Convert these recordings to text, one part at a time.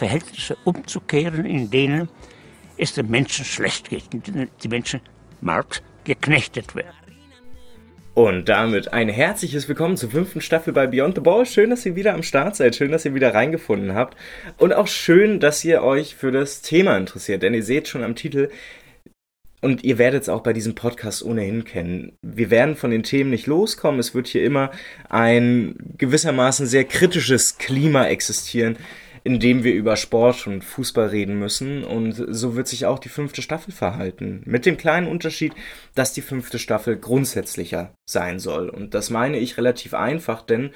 Verhältnisse umzukehren, in denen es den Menschen schlecht geht, in denen die Menschen Marx geknechtet werden. Und damit ein herzliches Willkommen zur fünften Staffel bei Beyond the Ball. Schön, dass ihr wieder am Start seid, schön, dass ihr wieder reingefunden habt und auch schön, dass ihr euch für das Thema interessiert, denn ihr seht schon am Titel, und ihr werdet es auch bei diesem Podcast ohnehin kennen. Wir werden von den Themen nicht loskommen. Es wird hier immer ein gewissermaßen sehr kritisches Klima existieren, in dem wir über Sport und Fußball reden müssen. Und so wird sich auch die fünfte Staffel verhalten. Mit dem kleinen Unterschied, dass die fünfte Staffel grundsätzlicher sein soll. Und das meine ich relativ einfach, denn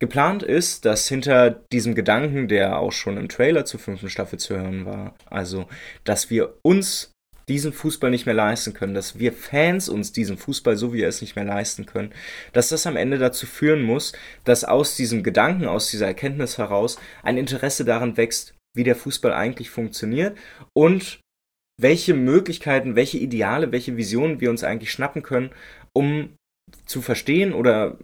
Geplant ist, dass hinter diesem Gedanken, der auch schon im Trailer zur fünften Staffel zu hören war, also dass wir uns diesen Fußball nicht mehr leisten können, dass wir Fans uns diesen Fußball, so wie wir es nicht mehr leisten können, dass das am Ende dazu führen muss, dass aus diesem Gedanken, aus dieser Erkenntnis heraus ein Interesse daran wächst, wie der Fußball eigentlich funktioniert und welche Möglichkeiten, welche Ideale, welche Visionen wir uns eigentlich schnappen können, um zu verstehen oder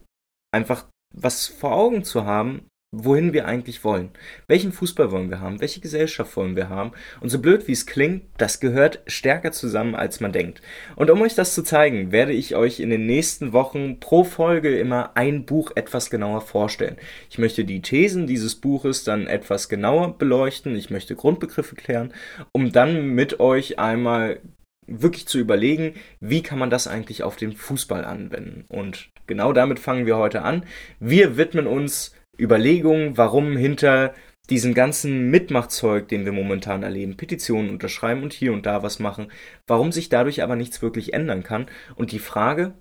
einfach was vor Augen zu haben, wohin wir eigentlich wollen. Welchen Fußball wollen wir haben? Welche Gesellschaft wollen wir haben? Und so blöd wie es klingt, das gehört stärker zusammen, als man denkt. Und um euch das zu zeigen, werde ich euch in den nächsten Wochen pro Folge immer ein Buch etwas genauer vorstellen. Ich möchte die Thesen dieses Buches dann etwas genauer beleuchten. Ich möchte Grundbegriffe klären, um dann mit euch einmal wirklich zu überlegen, wie kann man das eigentlich auf den Fußball anwenden. Und genau damit fangen wir heute an. Wir widmen uns Überlegungen, warum hinter diesem ganzen Mitmachzeug, den wir momentan erleben, Petitionen unterschreiben und hier und da was machen, warum sich dadurch aber nichts wirklich ändern kann. Und die Frage,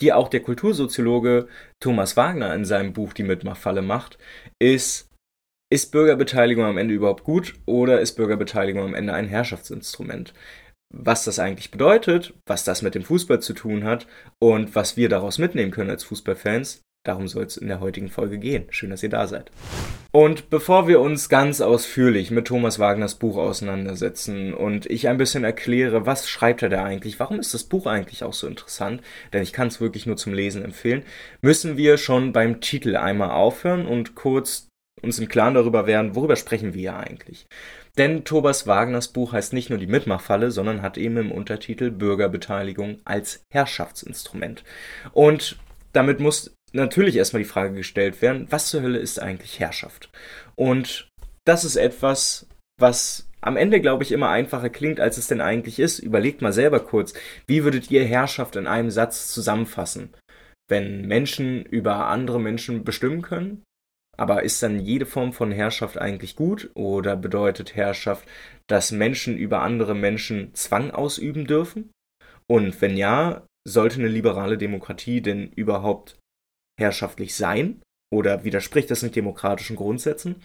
die auch der Kultursoziologe Thomas Wagner in seinem Buch Die Mitmachfalle macht, ist, ist Bürgerbeteiligung am Ende überhaupt gut oder ist Bürgerbeteiligung am Ende ein Herrschaftsinstrument? Was das eigentlich bedeutet, was das mit dem Fußball zu tun hat und was wir daraus mitnehmen können als Fußballfans, Darum soll es in der heutigen Folge gehen. Schön, dass ihr da seid. Und bevor wir uns ganz ausführlich mit Thomas Wagners Buch auseinandersetzen und ich ein bisschen erkläre, was schreibt er da eigentlich, warum ist das Buch eigentlich auch so interessant, denn ich kann es wirklich nur zum Lesen empfehlen, müssen wir schon beim Titel einmal aufhören und kurz uns im Klaren darüber werden, worüber sprechen wir eigentlich. Denn Thomas Wagners Buch heißt nicht nur die Mitmachfalle, sondern hat eben im Untertitel Bürgerbeteiligung als Herrschaftsinstrument. Und damit muss natürlich erstmal die Frage gestellt werden, was zur Hölle ist eigentlich Herrschaft? Und das ist etwas, was am Ende, glaube ich, immer einfacher klingt, als es denn eigentlich ist. Überlegt mal selber kurz, wie würdet ihr Herrschaft in einem Satz zusammenfassen? Wenn Menschen über andere Menschen bestimmen können? Aber ist dann jede Form von Herrschaft eigentlich gut? Oder bedeutet Herrschaft, dass Menschen über andere Menschen Zwang ausüben dürfen? Und wenn ja, sollte eine liberale Demokratie denn überhaupt herrschaftlich sein? Oder widerspricht das nicht demokratischen Grundsätzen?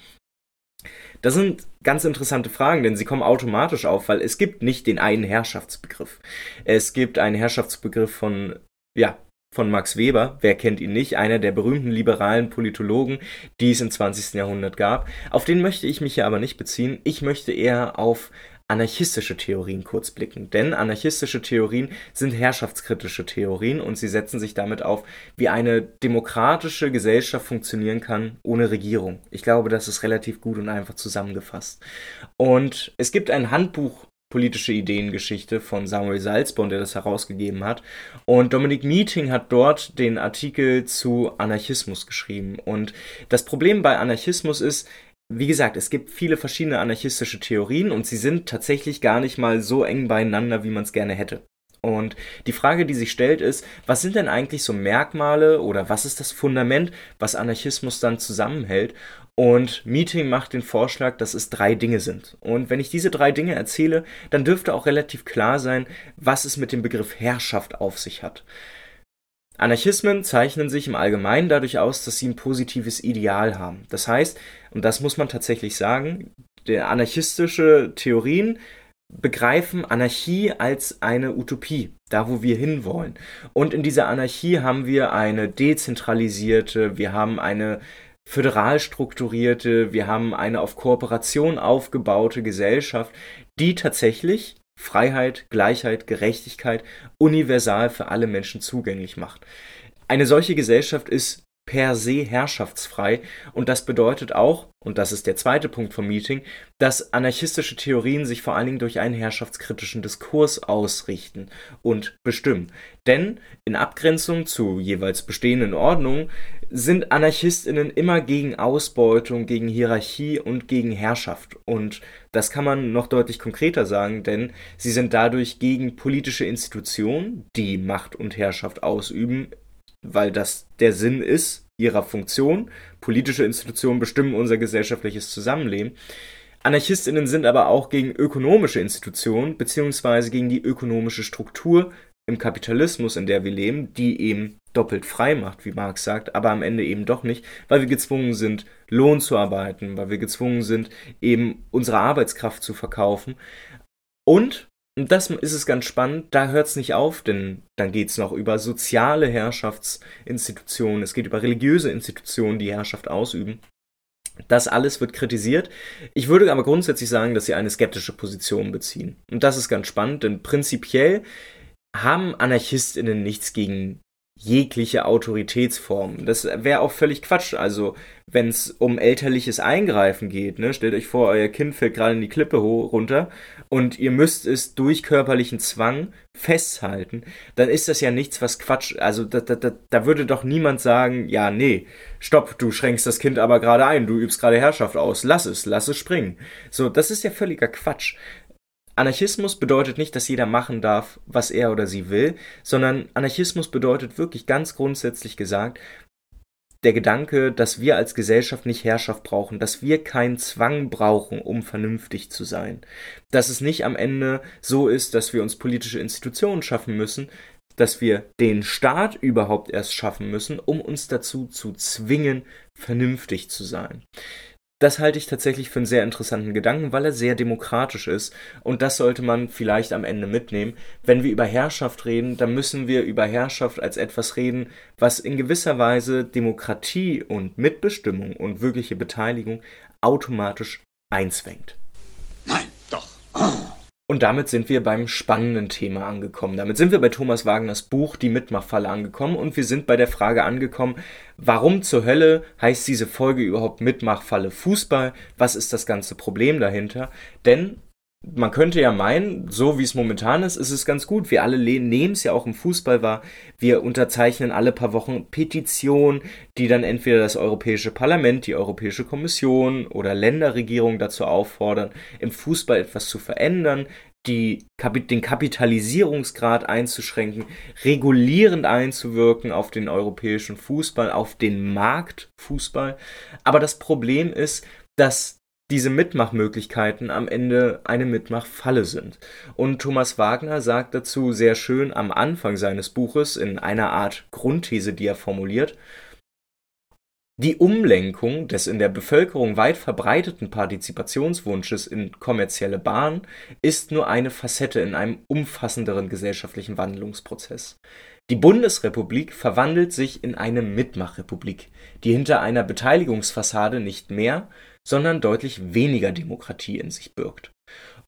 Das sind ganz interessante Fragen, denn sie kommen automatisch auf, weil es gibt nicht den einen Herrschaftsbegriff. Es gibt einen Herrschaftsbegriff von, ja, von Max Weber, wer kennt ihn nicht, einer der berühmten liberalen Politologen, die es im 20. Jahrhundert gab. Auf den möchte ich mich hier aber nicht beziehen. Ich möchte eher auf anarchistische Theorien kurz blicken. Denn anarchistische Theorien sind herrschaftskritische Theorien und sie setzen sich damit auf, wie eine demokratische Gesellschaft funktionieren kann ohne Regierung. Ich glaube, das ist relativ gut und einfach zusammengefasst. Und es gibt ein Handbuch politische Ideengeschichte von Samuel Salzborn, der das herausgegeben hat. Und Dominic Meeting hat dort den Artikel zu Anarchismus geschrieben. Und das Problem bei Anarchismus ist, wie gesagt, es gibt viele verschiedene anarchistische Theorien und sie sind tatsächlich gar nicht mal so eng beieinander, wie man es gerne hätte. Und die Frage, die sich stellt, ist, was sind denn eigentlich so Merkmale oder was ist das Fundament, was Anarchismus dann zusammenhält? Und Meeting macht den Vorschlag, dass es drei Dinge sind. Und wenn ich diese drei Dinge erzähle, dann dürfte auch relativ klar sein, was es mit dem Begriff Herrschaft auf sich hat. Anarchismen zeichnen sich im Allgemeinen dadurch aus, dass sie ein positives Ideal haben. Das heißt, und das muss man tatsächlich sagen, anarchistische Theorien begreifen Anarchie als eine Utopie, da wo wir hinwollen. Und in dieser Anarchie haben wir eine dezentralisierte, wir haben eine föderal strukturierte, wir haben eine auf Kooperation aufgebaute Gesellschaft, die tatsächlich Freiheit, Gleichheit, Gerechtigkeit universal für alle Menschen zugänglich macht. Eine solche Gesellschaft ist per se herrschaftsfrei und das bedeutet auch, und das ist der zweite Punkt vom Meeting, dass anarchistische Theorien sich vor allen Dingen durch einen herrschaftskritischen Diskurs ausrichten und bestimmen. Denn in Abgrenzung zu jeweils bestehenden Ordnungen sind Anarchistinnen immer gegen Ausbeutung, gegen Hierarchie und gegen Herrschaft. Und das kann man noch deutlich konkreter sagen, denn sie sind dadurch gegen politische Institutionen, die Macht und Herrschaft ausüben, weil das der Sinn ist ihrer Funktion. Politische Institutionen bestimmen unser gesellschaftliches Zusammenleben. Anarchistinnen sind aber auch gegen ökonomische Institutionen beziehungsweise gegen die ökonomische Struktur im Kapitalismus, in der wir leben, die eben doppelt frei macht, wie Marx sagt, aber am Ende eben doch nicht, weil wir gezwungen sind, Lohn zu arbeiten, weil wir gezwungen sind, eben unsere Arbeitskraft zu verkaufen. Und das ist es ganz spannend, da hört es nicht auf, denn dann geht es noch über soziale Herrschaftsinstitutionen, es geht über religiöse Institutionen, die Herrschaft ausüben. Das alles wird kritisiert. Ich würde aber grundsätzlich sagen, dass sie eine skeptische Position beziehen. Und das ist ganz spannend, denn prinzipiell haben Anarchistinnen nichts gegen jegliche Autoritätsform. Das wäre auch völlig Quatsch. Also, wenn es um elterliches Eingreifen geht, ne, stellt euch vor, euer Kind fällt gerade in die Klippe runter und ihr müsst es durch körperlichen Zwang festhalten, dann ist das ja nichts, was Quatsch. Also, da, da, da würde doch niemand sagen, ja, nee, stopp, du schränkst das Kind aber gerade ein, du übst gerade Herrschaft aus, lass es, lass es springen. So, das ist ja völliger Quatsch. Anarchismus bedeutet nicht, dass jeder machen darf, was er oder sie will, sondern Anarchismus bedeutet wirklich ganz grundsätzlich gesagt, der Gedanke, dass wir als Gesellschaft nicht Herrschaft brauchen, dass wir keinen Zwang brauchen, um vernünftig zu sein. Dass es nicht am Ende so ist, dass wir uns politische Institutionen schaffen müssen, dass wir den Staat überhaupt erst schaffen müssen, um uns dazu zu zwingen, vernünftig zu sein. Das halte ich tatsächlich für einen sehr interessanten Gedanken, weil er sehr demokratisch ist. Und das sollte man vielleicht am Ende mitnehmen. Wenn wir über Herrschaft reden, dann müssen wir über Herrschaft als etwas reden, was in gewisser Weise Demokratie und Mitbestimmung und wirkliche Beteiligung automatisch einzwängt. Nein, doch. Und damit sind wir beim spannenden Thema angekommen. Damit sind wir bei Thomas Wagners Buch Die Mitmachfalle angekommen und wir sind bei der Frage angekommen, warum zur Hölle heißt diese Folge überhaupt Mitmachfalle Fußball? Was ist das ganze Problem dahinter? Denn man könnte ja meinen, so wie es momentan ist, ist es ganz gut. Wir alle nehmen es ja auch im Fußball wahr. Wir unterzeichnen alle paar Wochen Petitionen, die dann entweder das Europäische Parlament, die Europäische Kommission oder Länderregierung dazu auffordern, im Fußball etwas zu verändern, die, den Kapitalisierungsgrad einzuschränken, regulierend einzuwirken auf den europäischen Fußball, auf den Markt Fußball. Aber das Problem ist, dass diese Mitmachmöglichkeiten am Ende eine Mitmachfalle sind. Und Thomas Wagner sagt dazu sehr schön am Anfang seines Buches in einer Art Grundthese, die er formuliert, die Umlenkung des in der Bevölkerung weit verbreiteten Partizipationswunsches in kommerzielle Bahnen ist nur eine Facette in einem umfassenderen gesellschaftlichen Wandlungsprozess. Die Bundesrepublik verwandelt sich in eine Mitmachrepublik, die hinter einer Beteiligungsfassade nicht mehr, sondern deutlich weniger Demokratie in sich birgt.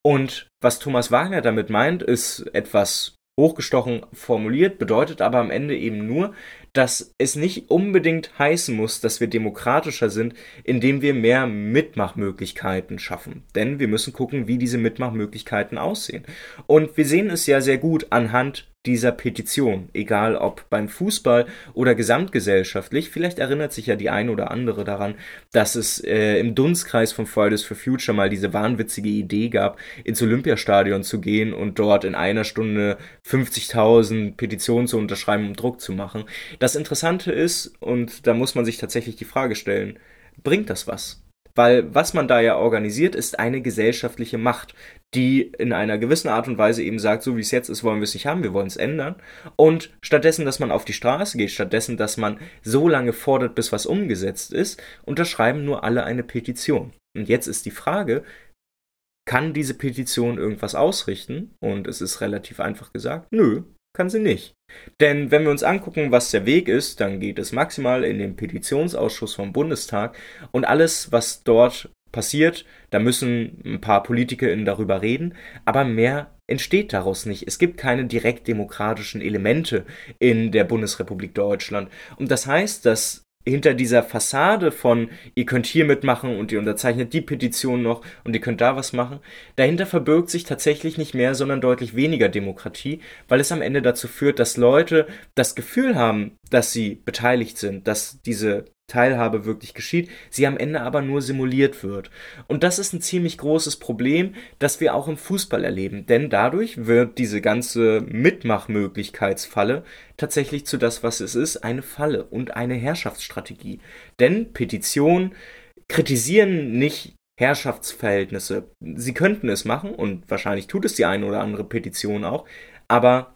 Und was Thomas Wagner damit meint, ist etwas hochgestochen formuliert, bedeutet aber am Ende eben nur, dass es nicht unbedingt heißen muss, dass wir demokratischer sind, indem wir mehr Mitmachmöglichkeiten schaffen. Denn wir müssen gucken, wie diese Mitmachmöglichkeiten aussehen. Und wir sehen es ja sehr gut anhand dieser Petition, egal ob beim Fußball oder gesamtgesellschaftlich. Vielleicht erinnert sich ja die eine oder andere daran, dass es äh, im Dunstkreis von Fridays for Future mal diese wahnwitzige Idee gab, ins Olympiastadion zu gehen und dort in einer Stunde 50.000 Petitionen zu unterschreiben, um Druck zu machen. Das Interessante ist, und da muss man sich tatsächlich die Frage stellen, bringt das was? Weil was man da ja organisiert, ist eine gesellschaftliche Macht, die in einer gewissen Art und Weise eben sagt, so wie es jetzt ist, wollen wir es nicht haben, wir wollen es ändern. Und stattdessen, dass man auf die Straße geht, stattdessen, dass man so lange fordert, bis was umgesetzt ist, unterschreiben nur alle eine Petition. Und jetzt ist die Frage, kann diese Petition irgendwas ausrichten? Und es ist relativ einfach gesagt, nö, kann sie nicht. Denn wenn wir uns angucken, was der Weg ist, dann geht es maximal in den Petitionsausschuss vom Bundestag und alles, was dort passiert, da müssen ein paar PolitikerInnen darüber reden, aber mehr entsteht daraus nicht. Es gibt keine direkt demokratischen Elemente in der Bundesrepublik Deutschland. Und das heißt, dass hinter dieser Fassade von, ihr könnt hier mitmachen und ihr unterzeichnet die Petition noch und ihr könnt da was machen, dahinter verbirgt sich tatsächlich nicht mehr, sondern deutlich weniger Demokratie, weil es am Ende dazu führt, dass Leute das Gefühl haben, dass sie beteiligt sind, dass diese Teilhabe wirklich geschieht, sie am Ende aber nur simuliert wird. Und das ist ein ziemlich großes Problem, das wir auch im Fußball erleben, denn dadurch wird diese ganze Mitmachmöglichkeitsfalle tatsächlich zu das, was es ist, eine Falle und eine Herrschaftsstrategie. Denn Petitionen kritisieren nicht Herrschaftsverhältnisse. Sie könnten es machen und wahrscheinlich tut es die eine oder andere Petition auch, aber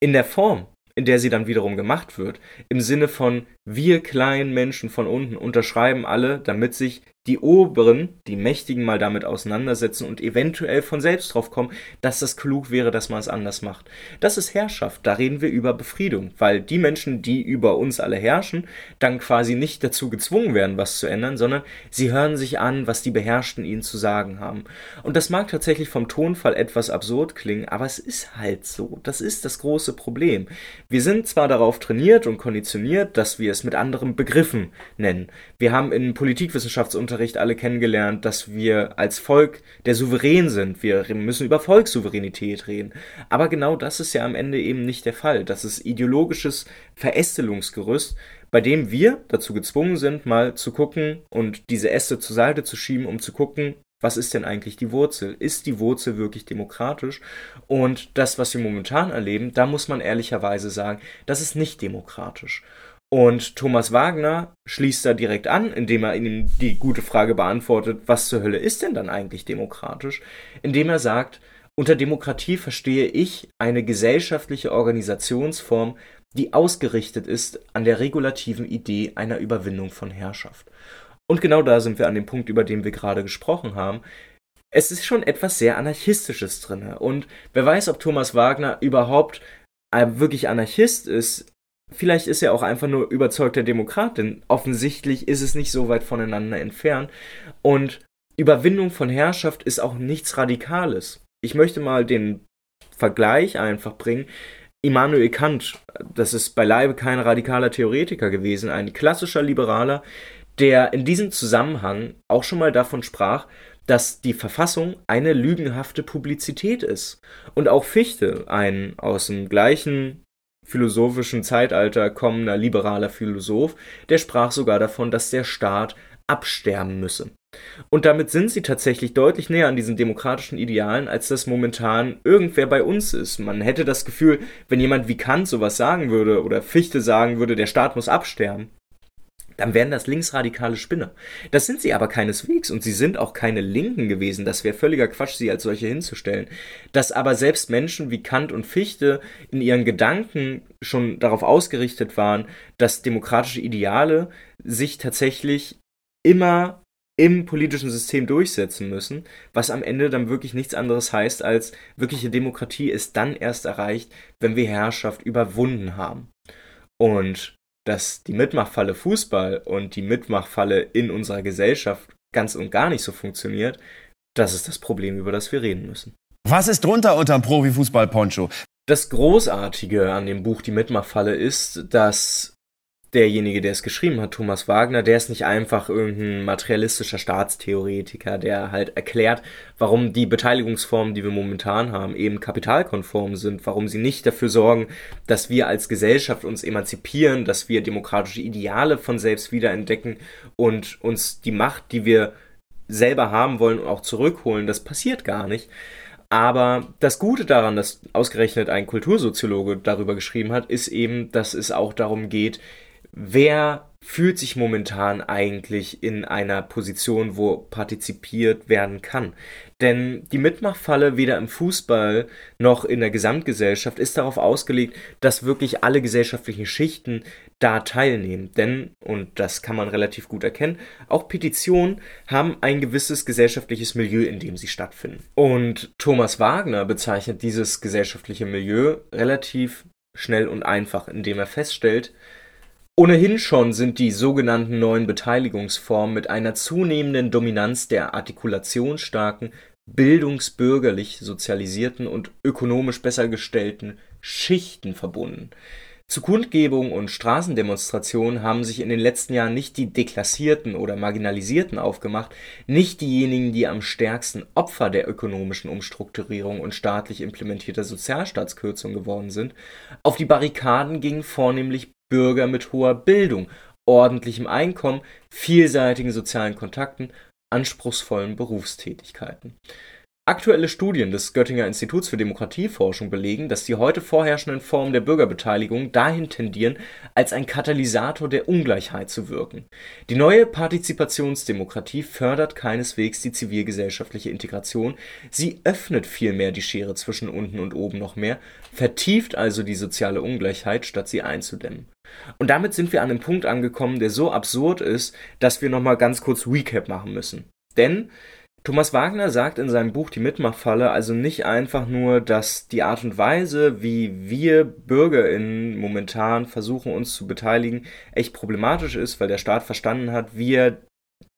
in der Form, in der sie dann wiederum gemacht wird. Im Sinne von wir kleinen Menschen von unten unterschreiben alle, damit sich die Oberen, die Mächtigen mal damit auseinandersetzen und eventuell von selbst drauf kommen, dass das klug wäre, dass man es anders macht. Das ist Herrschaft, da reden wir über Befriedung, weil die Menschen, die über uns alle herrschen, dann quasi nicht dazu gezwungen werden, was zu ändern, sondern sie hören sich an, was die Beherrschten ihnen zu sagen haben. Und das mag tatsächlich vom Tonfall etwas absurd klingen, aber es ist halt so. Das ist das große Problem. Wir sind zwar darauf trainiert und konditioniert, dass wir es mit anderen Begriffen nennen. Wir haben in Politikwissenschaftsunterricht Unterricht alle kennengelernt, dass wir als Volk der Souverän sind. Wir müssen über Volkssouveränität reden. Aber genau das ist ja am Ende eben nicht der Fall. Das ist ideologisches Verästelungsgerüst, bei dem wir dazu gezwungen sind, mal zu gucken und diese Äste zur Seite zu schieben, um zu gucken, was ist denn eigentlich die Wurzel? Ist die Wurzel wirklich demokratisch? Und das, was wir momentan erleben, da muss man ehrlicherweise sagen, das ist nicht demokratisch. Und Thomas Wagner schließt da direkt an, indem er ihnen die gute Frage beantwortet, was zur Hölle ist denn dann eigentlich demokratisch? Indem er sagt, unter Demokratie verstehe ich eine gesellschaftliche Organisationsform, die ausgerichtet ist an der regulativen Idee einer Überwindung von Herrschaft. Und genau da sind wir an dem Punkt, über den wir gerade gesprochen haben. Es ist schon etwas sehr Anarchistisches drin. Und wer weiß, ob Thomas Wagner überhaupt wirklich Anarchist ist, Vielleicht ist er auch einfach nur überzeugter Demokrat, denn offensichtlich ist es nicht so weit voneinander entfernt. Und Überwindung von Herrschaft ist auch nichts Radikales. Ich möchte mal den Vergleich einfach bringen. Immanuel Kant, das ist beileibe kein radikaler Theoretiker gewesen, ein klassischer Liberaler, der in diesem Zusammenhang auch schon mal davon sprach, dass die Verfassung eine lügenhafte Publizität ist. Und auch Fichte, ein aus dem gleichen philosophischen Zeitalter kommender liberaler Philosoph, der sprach sogar davon, dass der Staat absterben müsse. Und damit sind sie tatsächlich deutlich näher an diesen demokratischen Idealen, als das momentan irgendwer bei uns ist. Man hätte das Gefühl, wenn jemand wie Kant sowas sagen würde oder Fichte sagen würde, der Staat muss absterben, dann wären das linksradikale Spinner. Das sind sie aber keineswegs und sie sind auch keine Linken gewesen. Das wäre völliger Quatsch, sie als solche hinzustellen. Dass aber selbst Menschen wie Kant und Fichte in ihren Gedanken schon darauf ausgerichtet waren, dass demokratische Ideale sich tatsächlich immer im politischen System durchsetzen müssen, was am Ende dann wirklich nichts anderes heißt, als wirkliche Demokratie ist dann erst erreicht, wenn wir Herrschaft überwunden haben. Und dass die Mitmachfalle Fußball und die Mitmachfalle in unserer Gesellschaft ganz und gar nicht so funktioniert, das ist das Problem, über das wir reden müssen. Was ist drunter unterm Profifußball-Poncho? Das Großartige an dem Buch Die Mitmachfalle ist, dass derjenige, der es geschrieben hat, Thomas Wagner, der ist nicht einfach irgendein materialistischer Staatstheoretiker, der halt erklärt, warum die Beteiligungsformen, die wir momentan haben, eben kapitalkonform sind, warum sie nicht dafür sorgen, dass wir als Gesellschaft uns emanzipieren, dass wir demokratische Ideale von selbst wiederentdecken und uns die Macht, die wir selber haben wollen, auch zurückholen. Das passiert gar nicht. Aber das Gute daran, dass ausgerechnet ein Kultursoziologe darüber geschrieben hat, ist eben, dass es auch darum geht, wer fühlt sich momentan eigentlich in einer Position, wo partizipiert werden kann. Denn die Mitmachfalle weder im Fußball noch in der Gesamtgesellschaft ist darauf ausgelegt, dass wirklich alle gesellschaftlichen Schichten da teilnehmen. Denn, und das kann man relativ gut erkennen, auch Petitionen haben ein gewisses gesellschaftliches Milieu, in dem sie stattfinden. Und Thomas Wagner bezeichnet dieses gesellschaftliche Milieu relativ schnell und einfach, indem er feststellt, Ohnehin schon sind die sogenannten neuen Beteiligungsformen mit einer zunehmenden Dominanz der artikulationsstarken, bildungsbürgerlich sozialisierten und ökonomisch besser gestellten Schichten verbunden. Zu Kundgebungen und Straßendemonstrationen haben sich in den letzten Jahren nicht die Deklassierten oder Marginalisierten aufgemacht, nicht diejenigen, die am stärksten Opfer der ökonomischen Umstrukturierung und staatlich implementierter Sozialstaatskürzung geworden sind. Auf die Barrikaden gingen vornehmlich Bürger mit hoher Bildung, ordentlichem Einkommen, vielseitigen sozialen Kontakten, anspruchsvollen Berufstätigkeiten Aktuelle Studien des Göttinger Instituts für Demokratieforschung belegen, dass die heute vorherrschenden Formen der Bürgerbeteiligung dahin tendieren, als ein Katalysator der Ungleichheit zu wirken. Die neue Partizipationsdemokratie fördert keineswegs die zivilgesellschaftliche Integration, sie öffnet vielmehr die Schere zwischen unten und oben noch mehr, vertieft also die soziale Ungleichheit, statt sie einzudämmen. Und damit sind wir an einem Punkt angekommen, der so absurd ist, dass wir nochmal ganz kurz Recap machen müssen. Denn Thomas Wagner sagt in seinem Buch Die Mitmachfalle also nicht einfach nur, dass die Art und Weise, wie wir BürgerInnen momentan versuchen, uns zu beteiligen, echt problematisch ist, weil der Staat verstanden hat, wie er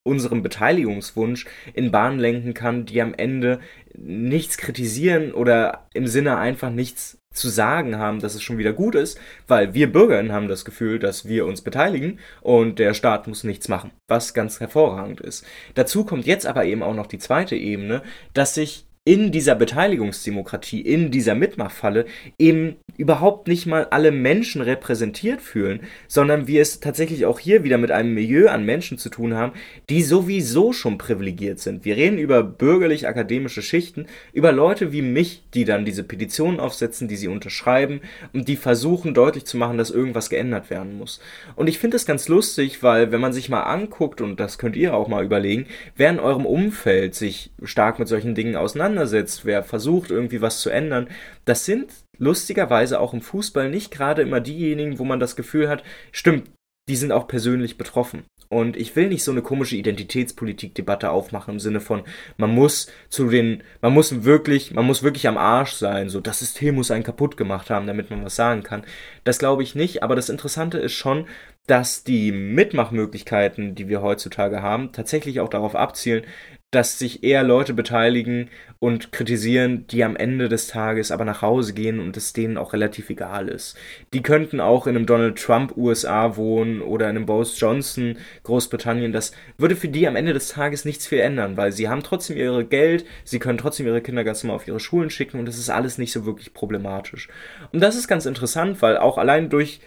unseren Beteiligungswunsch in Bahnen lenken kann, die am Ende nichts kritisieren oder im Sinne einfach nichts zu sagen haben, dass es schon wieder gut ist, weil wir Bürgerinnen haben das Gefühl, dass wir uns beteiligen und der Staat muss nichts machen, was ganz hervorragend ist. Dazu kommt jetzt aber eben auch noch die zweite Ebene, dass sich in dieser Beteiligungsdemokratie, in dieser Mitmachfalle eben überhaupt nicht mal alle Menschen repräsentiert fühlen, sondern wir es tatsächlich auch hier wieder mit einem Milieu an Menschen zu tun haben, die sowieso schon privilegiert sind. Wir reden über bürgerlich-akademische Schichten, über Leute wie mich, die dann diese Petitionen aufsetzen, die sie unterschreiben und die versuchen deutlich zu machen, dass irgendwas geändert werden muss. Und ich finde es ganz lustig, weil wenn man sich mal anguckt, und das könnt ihr auch mal überlegen, wer in eurem Umfeld sich stark mit solchen Dingen auseinandersetzt, auseinandersetzt, wer versucht, irgendwie was zu ändern, das sind lustigerweise auch im Fußball nicht gerade immer diejenigen, wo man das Gefühl hat, stimmt, die sind auch persönlich betroffen. Und ich will nicht so eine komische Identitätspolitik-Debatte aufmachen im Sinne von, man muss zu den, man muss wirklich, man muss wirklich am Arsch sein, so das System muss einen kaputt gemacht haben, damit man was sagen kann. Das glaube ich nicht, aber das Interessante ist schon, dass die Mitmachmöglichkeiten, die wir heutzutage haben, tatsächlich auch darauf abzielen, dass sich eher Leute beteiligen und kritisieren, die am Ende des Tages aber nach Hause gehen und es denen auch relativ egal ist. Die könnten auch in einem Donald Trump USA wohnen oder in einem Boris Johnson Großbritannien. Das würde für die am Ende des Tages nichts viel ändern, weil sie haben trotzdem ihre Geld, sie können trotzdem ihre Kinder ganz normal auf ihre Schulen schicken und das ist alles nicht so wirklich problematisch. Und das ist ganz interessant, weil auch allein durch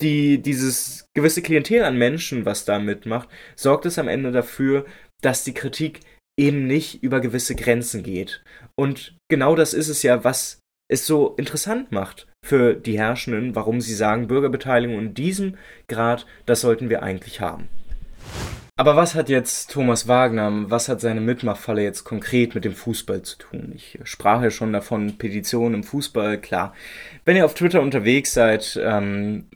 die, dieses gewisse Klientel an Menschen, was da mitmacht, sorgt es am Ende dafür, dass die Kritik eben nicht über gewisse Grenzen geht. Und genau das ist es ja, was es so interessant macht für die Herrschenden, warum sie sagen, Bürgerbeteiligung in diesem Grad, das sollten wir eigentlich haben. Aber was hat jetzt Thomas Wagner, was hat seine Mitmachfalle jetzt konkret mit dem Fußball zu tun? Ich sprach ja schon davon, Petitionen im Fußball, klar. Wenn ihr auf Twitter unterwegs seid, ähm,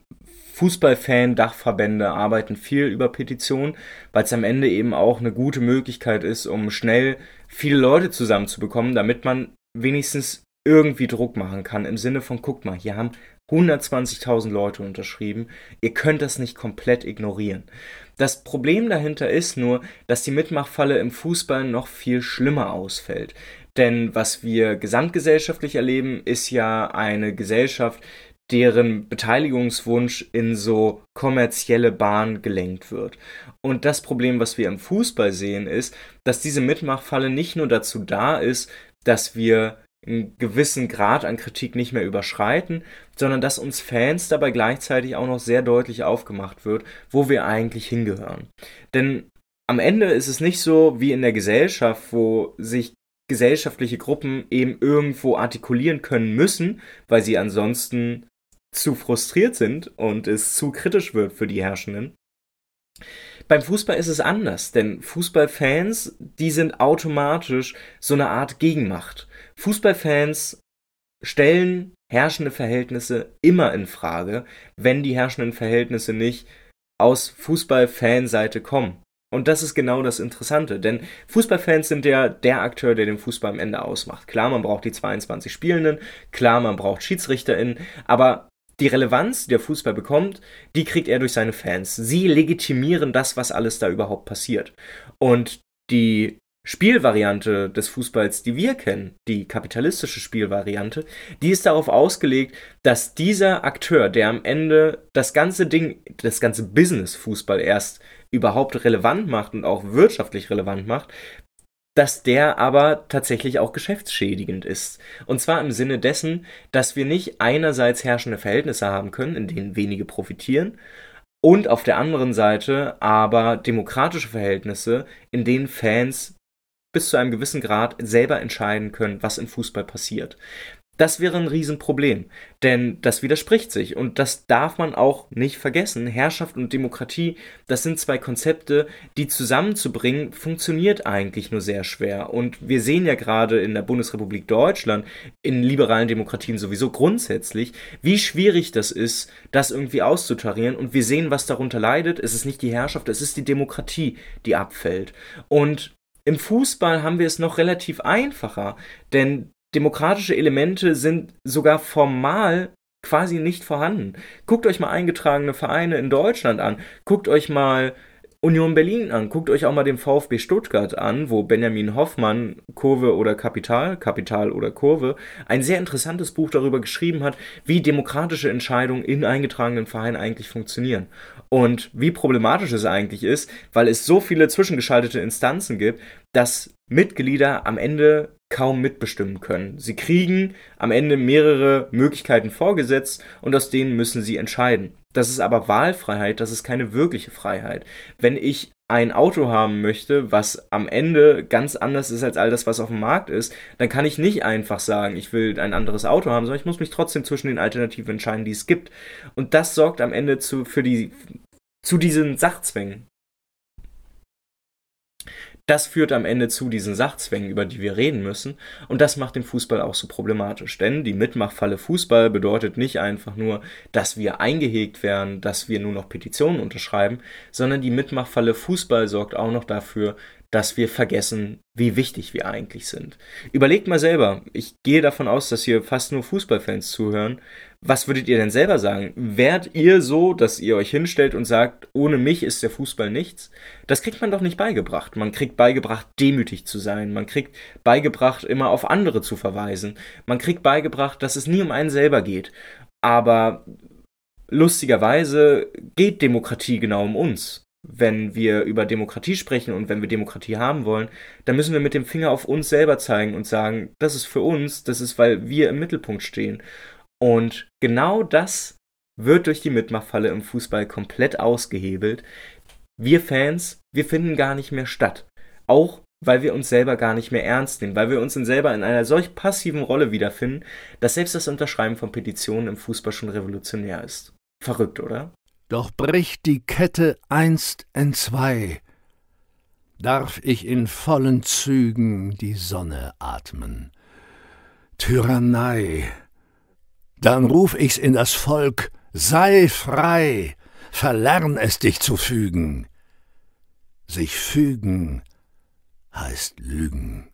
Fußballfan-Dachverbände arbeiten viel über Petitionen, weil es am Ende eben auch eine gute Möglichkeit ist, um schnell viele Leute zusammenzubekommen, damit man wenigstens irgendwie Druck machen kann. Im Sinne von, guck mal, hier haben 120.000 Leute unterschrieben. Ihr könnt das nicht komplett ignorieren. Das Problem dahinter ist nur, dass die Mitmachfalle im Fußball noch viel schlimmer ausfällt. Denn was wir gesamtgesellschaftlich erleben, ist ja eine Gesellschaft, deren Beteiligungswunsch in so kommerzielle Bahnen gelenkt wird. Und das Problem, was wir im Fußball sehen, ist, dass diese Mitmachfalle nicht nur dazu da ist, dass wir einen gewissen Grad an Kritik nicht mehr überschreiten, sondern dass uns Fans dabei gleichzeitig auch noch sehr deutlich aufgemacht wird, wo wir eigentlich hingehören. Denn am Ende ist es nicht so wie in der Gesellschaft, wo sich gesellschaftliche Gruppen eben irgendwo artikulieren können müssen, weil sie ansonsten zu frustriert sind und es zu kritisch wird für die Herrschenden, Beim Fußball ist es anders, denn Fußballfans, die sind automatisch so eine Art Gegenmacht. Fußballfans stellen herrschende Verhältnisse immer in Frage, wenn die herrschenden Verhältnisse nicht aus Fußballfanseite kommen. Und das ist genau das Interessante, denn Fußballfans sind ja der Akteur, der den Fußball am Ende ausmacht. Klar, man braucht die 22 Spielenden, klar, man braucht SchiedsrichterInnen, aber die Relevanz, die der Fußball bekommt, die kriegt er durch seine Fans. Sie legitimieren das, was alles da überhaupt passiert. Und die Spielvariante des Fußballs, die wir kennen, die kapitalistische Spielvariante, die ist darauf ausgelegt, dass dieser Akteur, der am Ende das ganze Ding, das ganze Business Fußball erst überhaupt relevant macht und auch wirtschaftlich relevant macht, dass der aber tatsächlich auch geschäftsschädigend ist. Und zwar im Sinne dessen, dass wir nicht einerseits herrschende Verhältnisse haben können, in denen wenige profitieren, und auf der anderen Seite aber demokratische Verhältnisse, in denen Fans bis zu einem gewissen Grad selber entscheiden können, was im Fußball passiert. Das wäre ein Riesenproblem, denn das widerspricht sich und das darf man auch nicht vergessen. Herrschaft und Demokratie, das sind zwei Konzepte, die zusammenzubringen, funktioniert eigentlich nur sehr schwer. Und wir sehen ja gerade in der Bundesrepublik Deutschland, in liberalen Demokratien sowieso grundsätzlich, wie schwierig das ist, das irgendwie auszutarieren. Und wir sehen, was darunter leidet. Es ist nicht die Herrschaft, es ist die Demokratie, die abfällt. Und im Fußball haben wir es noch relativ einfacher, denn demokratische Elemente sind sogar formal quasi nicht vorhanden. Guckt euch mal eingetragene Vereine in Deutschland an. Guckt euch mal Union Berlin an. Guckt euch auch mal den VfB Stuttgart an, wo Benjamin Hoffmann Kurve oder Kapital, Kapital oder Kurve, ein sehr interessantes Buch darüber geschrieben hat, wie demokratische Entscheidungen in eingetragenen Vereinen eigentlich funktionieren. Und wie problematisch es eigentlich ist, weil es so viele zwischengeschaltete Instanzen gibt, dass Mitglieder am Ende kaum mitbestimmen können. Sie kriegen am Ende mehrere Möglichkeiten vorgesetzt und aus denen müssen sie entscheiden. Das ist aber Wahlfreiheit, das ist keine wirkliche Freiheit. Wenn ich ein Auto haben möchte, was am Ende ganz anders ist als all das, was auf dem Markt ist, dann kann ich nicht einfach sagen, ich will ein anderes Auto haben, sondern ich muss mich trotzdem zwischen den Alternativen entscheiden, die es gibt. Und das sorgt am Ende zu, für die, zu diesen Sachzwängen. Das führt am Ende zu diesen Sachzwängen, über die wir reden müssen. Und das macht den Fußball auch so problematisch. Denn die Mitmachfalle Fußball bedeutet nicht einfach nur, dass wir eingehegt werden, dass wir nur noch Petitionen unterschreiben, sondern die Mitmachfalle Fußball sorgt auch noch dafür, dass wir vergessen, wie wichtig wir eigentlich sind. Überlegt mal selber, ich gehe davon aus, dass hier fast nur Fußballfans zuhören. Was würdet ihr denn selber sagen? Wärt ihr so, dass ihr euch hinstellt und sagt, ohne mich ist der Fußball nichts? Das kriegt man doch nicht beigebracht. Man kriegt beigebracht, demütig zu sein. Man kriegt beigebracht, immer auf andere zu verweisen. Man kriegt beigebracht, dass es nie um einen selber geht. Aber lustigerweise geht Demokratie genau um uns wenn wir über Demokratie sprechen und wenn wir Demokratie haben wollen, dann müssen wir mit dem Finger auf uns selber zeigen und sagen, das ist für uns, das ist, weil wir im Mittelpunkt stehen. Und genau das wird durch die Mitmachfalle im Fußball komplett ausgehebelt. Wir Fans, wir finden gar nicht mehr statt. Auch weil wir uns selber gar nicht mehr ernst nehmen, weil wir uns in selber in einer solch passiven Rolle wiederfinden, dass selbst das Unterschreiben von Petitionen im Fußball schon revolutionär ist. Verrückt, oder? Doch bricht die Kette einst entzwei, darf ich in vollen Zügen die Sonne atmen. Tyrannei, dann ruf ich's in das Volk, sei frei, verlern es dich zu fügen. Sich fügen heißt lügen.